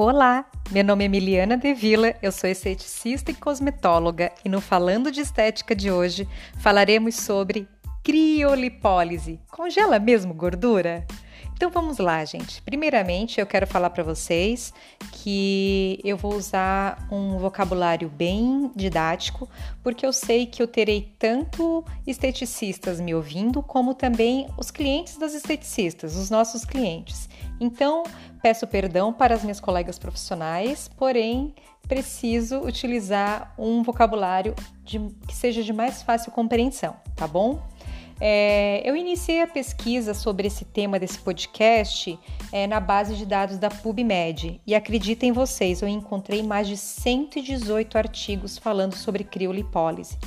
Olá, meu nome é Emiliana De Vila, eu sou esteticista e cosmetóloga e no Falando de Estética de hoje falaremos sobre criolipólise. Congela mesmo gordura? Então vamos lá, gente. Primeiramente, eu quero falar para vocês que eu vou usar um vocabulário bem didático, porque eu sei que eu terei tanto esteticistas me ouvindo, como também os clientes das esteticistas, os nossos clientes. Então, peço perdão para as minhas colegas profissionais, porém, preciso utilizar um vocabulário de, que seja de mais fácil compreensão, tá bom? É, eu iniciei a pesquisa sobre esse tema desse podcast é, na base de dados da PubMed e acreditem vocês, eu encontrei mais de 118 artigos falando sobre criolipólise.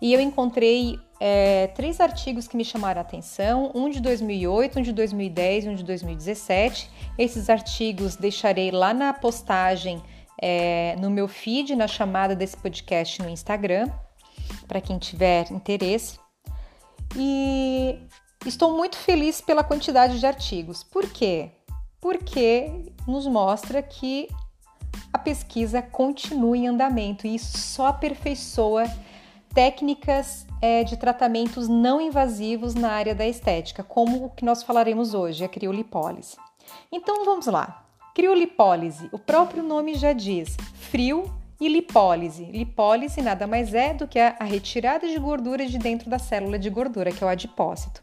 E eu encontrei é, três artigos que me chamaram a atenção: um de 2008, um de 2010 e um de 2017. Esses artigos deixarei lá na postagem é, no meu feed, na chamada desse podcast no Instagram, para quem tiver interesse. E estou muito feliz pela quantidade de artigos. Por quê? Porque nos mostra que a pesquisa continua em andamento e isso só aperfeiçoa técnicas é, de tratamentos não invasivos na área da estética, como o que nós falaremos hoje, a criolipólise. Então vamos lá. Criolipólise, o próprio nome já diz, frio e lipólise. Lipólise nada mais é do que a, retirada de gordura de dentro da célula de gordura, que é o adipócito.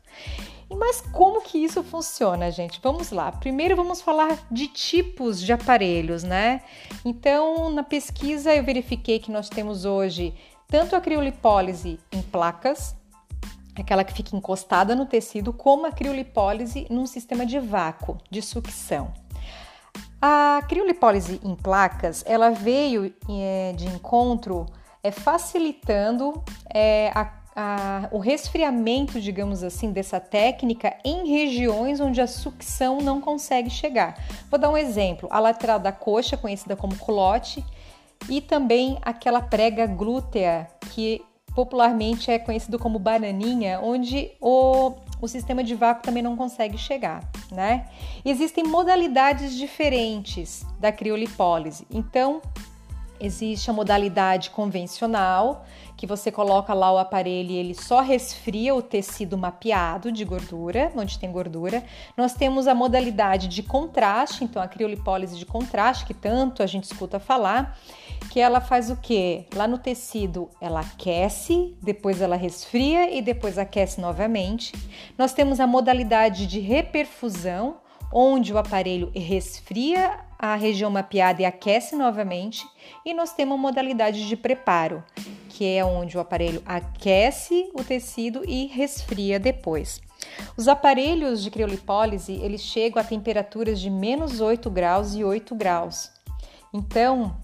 Mas como que isso funciona, gente? Vamos lá. Primeiro vamos falar de tipos de aparelhos, né? Então, na pesquisa eu verifiquei que nós temos hoje tanto a criolipólise em placas, aquela que fica encostada no tecido, como a criolipólise num sistema de vácuo, de sucção. A criolipólise em placas, ela veio é, de encontro é, facilitando é, a, a, o resfriamento, digamos assim, dessa técnica em regiões onde a sucção não consegue chegar. Vou dar um exemplo: a lateral da coxa, conhecida como culote, e também aquela prega glútea, que popularmente é conhecido como bananinha, onde o o sistema de vácuo também não consegue chegar, né? Existem modalidades diferentes da criolipólise. Então, existe a modalidade convencional, que você coloca lá o aparelho e ele só resfria o tecido mapeado de gordura, onde tem gordura. Nós temos a modalidade de contraste, então a criolipólise de contraste, que tanto a gente escuta falar, que ela faz o que? Lá no tecido ela aquece, depois ela resfria e depois aquece novamente. Nós temos a modalidade de reperfusão, onde o aparelho resfria a região mapeada e aquece novamente. E nós temos modalidade de preparo, que é onde o aparelho aquece o tecido e resfria depois. Os aparelhos de criolipólise, eles chegam a temperaturas de menos 8 graus e 8 graus. Então,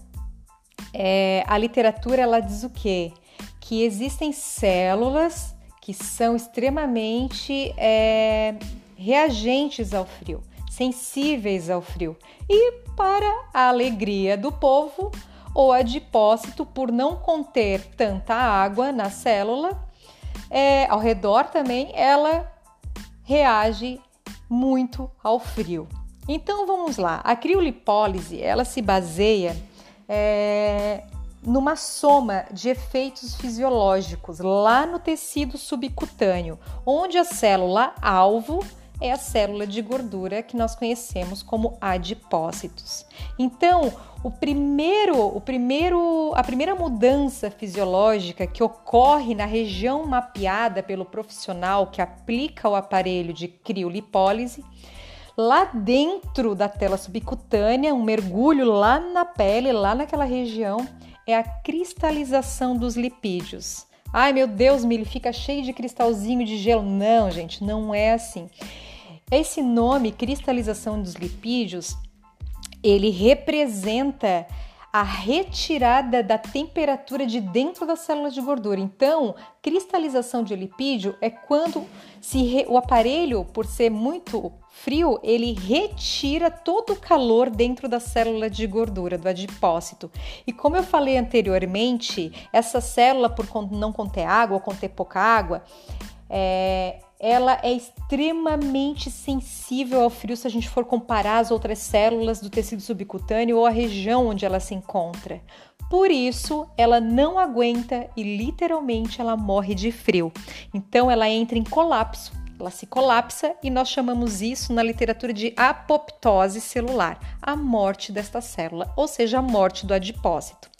é, a literatura ela diz o quê? Que existem células que são extremamente é, reagentes ao frio, sensíveis ao frio. E para a alegria do povo, o adipócito, por não conter tanta água na célula, é, ao redor também, ela reage muito ao frio. Então vamos lá, a criolipólise ela se baseia é, numa soma de efeitos fisiológicos lá no tecido subcutâneo, onde a célula alvo é a célula de gordura que nós conhecemos como adipócitos. Então, o primeiro, o primeiro, a primeira mudança fisiológica que ocorre na região mapeada pelo profissional que aplica o aparelho de criolipólise lá dentro da tela subcutânea, um mergulho lá na pele, lá naquela região, é a cristalização dos lipídios. Ai meu Deus, Mili, fica cheio de cristalzinho de gelo. Não, gente, não é assim. Esse nome, cristalização dos lipídios, ele representa a retirada da temperatura de dentro das células de gordura. Então, cristalização de lipídio é quando re... o aparelho, por ser muito frio, ele retira todo o calor dentro da célula de gordura, do adipócito. E como eu falei anteriormente, essa célula, por não conter água ou conter pouca água, é, ela é extremamente sensível ao frio se a gente for comparar as outras células do tecido subcutâneo ou a região onde ela se encontra. Por isso, ela não aguenta e literalmente ela morre de frio. Então, ela entra em colapso ela se colapsa e nós chamamos isso na literatura de apoptose celular, a morte desta célula, ou seja, a morte do adipócito.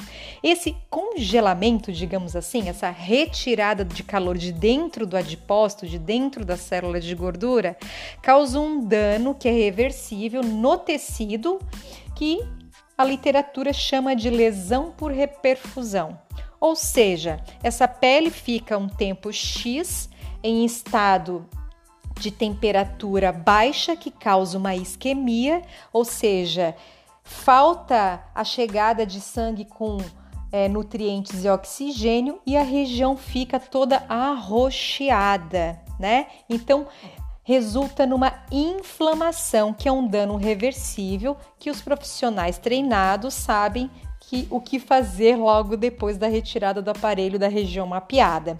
Esse congelamento, digamos assim, essa retirada de calor de dentro do adipócito, de dentro da célula de gordura, causa um dano que é reversível no tecido que a literatura chama de lesão por reperfusão. Ou seja, essa pele fica um tempo X em estado de temperatura baixa que causa uma isquemia, ou seja, falta a chegada de sangue com é, nutrientes e oxigênio e a região fica toda arroxeada, né? Então resulta numa inflamação, que é um dano reversível que os profissionais treinados sabem que o que fazer logo depois da retirada do aparelho da região mapeada.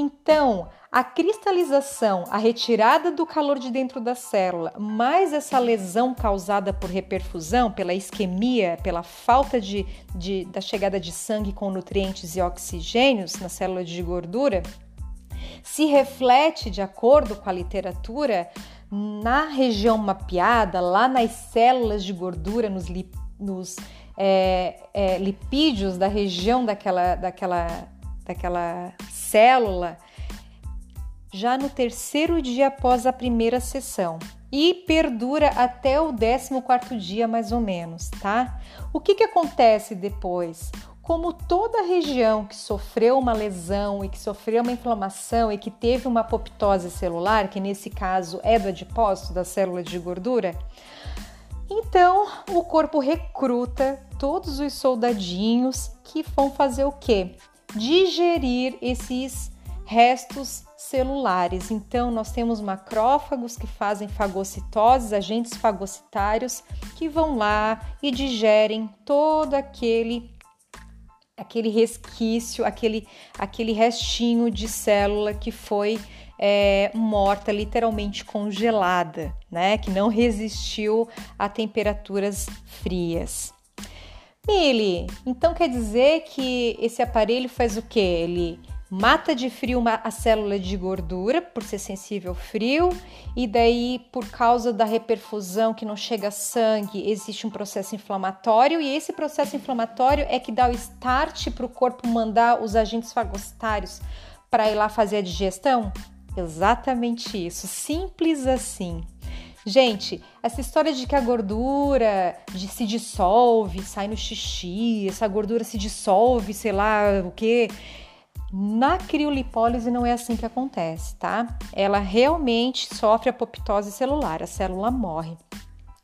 Então, a cristalização, a retirada do calor de dentro da célula, mais essa lesão causada por reperfusão, pela isquemia, pela falta de, de, da chegada de sangue com nutrientes e oxigênios na célula de gordura, se reflete, de acordo com a literatura, na região mapeada, lá nas células de gordura, nos, nos é, é, lipídios da região daquela, daquela, daquela célula já no terceiro dia após a primeira sessão e perdura até o 14 dia mais ou menos, tá? O que, que acontece depois? Como toda região que sofreu uma lesão e que sofreu uma inflamação e que teve uma apoptose celular, que nesse caso é do adipócito, da célula de gordura, então o corpo recruta todos os soldadinhos que vão fazer o quê? Digerir esses restos celulares. Então, nós temos macrófagos que fazem fagocitoses, agentes fagocitários, que vão lá e digerem todo aquele aquele resquício, aquele, aquele restinho de célula que foi é, morta, literalmente congelada, né? Que não resistiu a temperaturas frias. Mili, então quer dizer que esse aparelho faz o que? Ele mata de frio uma, a célula de gordura por ser sensível ao frio, e daí, por causa da reperfusão que não chega sangue, existe um processo inflamatório, e esse processo inflamatório é que dá o start para o corpo mandar os agentes fagocitários para ir lá fazer a digestão? Exatamente isso, simples assim. Gente, essa história de que a gordura de, se dissolve, sai no xixi, essa gordura se dissolve, sei lá o que, na criolipólise não é assim que acontece, tá? Ela realmente sofre apoptose celular, a célula morre.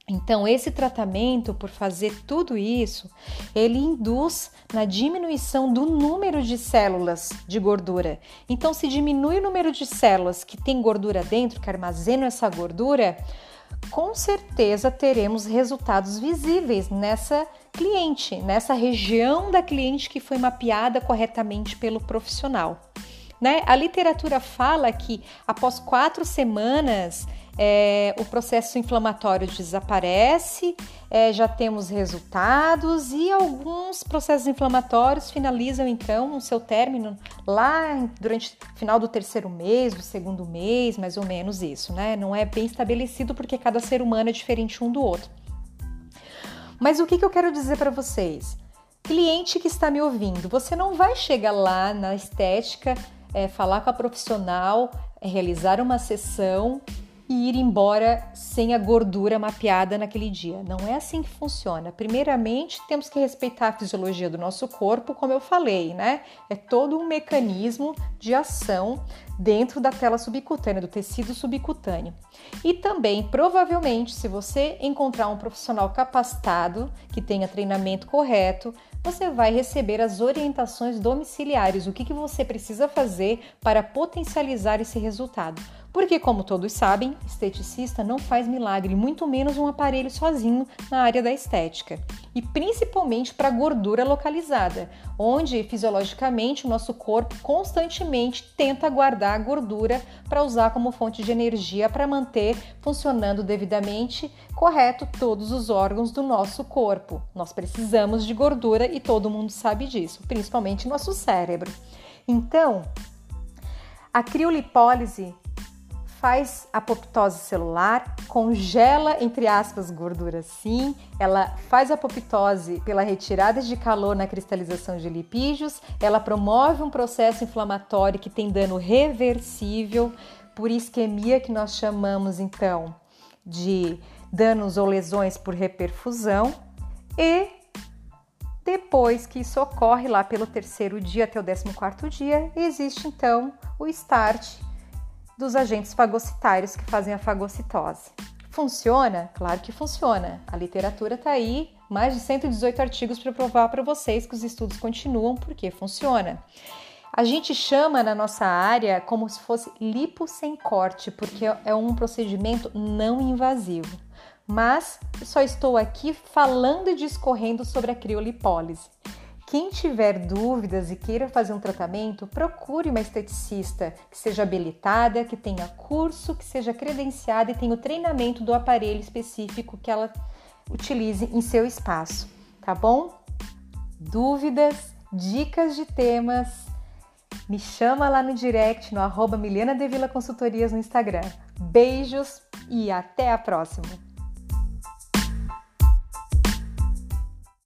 Então, esse tratamento, por fazer tudo isso, ele induz na diminuição do número de células de gordura. Então, se diminui o número de células que tem gordura dentro, que armazenam essa gordura, com certeza teremos resultados visíveis nessa cliente, nessa região da cliente que foi mapeada corretamente pelo profissional. Né? A literatura fala que após quatro semanas é, o processo inflamatório desaparece, é, já temos resultados e alguns processos inflamatórios finalizam então o seu término lá durante o final do terceiro mês, do segundo mês, mais ou menos isso, né? Não é bem estabelecido porque cada ser humano é diferente um do outro. Mas o que, que eu quero dizer para vocês? Cliente que está me ouvindo, você não vai chegar lá na estética, é, falar com a profissional, realizar uma sessão e ir embora sem a gordura mapeada naquele dia. Não é assim que funciona. Primeiramente, temos que respeitar a fisiologia do nosso corpo, como eu falei, né? É todo um mecanismo de ação dentro da tela subcutânea, do tecido subcutâneo. E também, provavelmente, se você encontrar um profissional capacitado que tenha treinamento correto, você vai receber as orientações domiciliares, o que, que você precisa fazer para potencializar esse resultado Porque, como todos sabem, esteticista não faz milagre, muito menos um aparelho sozinho na área da estética. E principalmente para gordura localizada, onde fisiologicamente o nosso corpo constantemente tenta guardar a gordura para usar como fonte de energia para manter funcionando devidamente correto todos os órgãos do nosso corpo. Nós precisamos de gordura e todo mundo sabe disso, principalmente nosso cérebro. Então, a criolipólise faz apoptose celular, congela, entre aspas, gordura sim, ela faz apoptose pela retirada de calor na cristalização de lipídios, ela promove um processo inflamatório que tem dano reversível por isquemia, que nós chamamos então de danos ou lesões por reperfusão, e depois que isso ocorre lá pelo terceiro dia até o décimo quarto dia, existe então o start dos agentes fagocitários que fazem a fagocitose. Funciona? Claro que funciona. A literatura está aí, mais de 118 artigos para provar para vocês que os estudos continuam porque funciona. A gente chama na nossa área como se fosse lipo sem corte, porque é um procedimento não invasivo. Mas só estou aqui falando e discorrendo sobre a criolipólise. Quem tiver dúvidas e queira fazer um tratamento, procure uma esteticista que seja habilitada, que tenha curso, que seja credenciada e tenha o treinamento do aparelho específico que ela utilize em seu espaço, tá bom? Dúvidas, dicas de temas, me chama lá no direct no arroba Consultorias no Instagram. Beijos e até a próxima!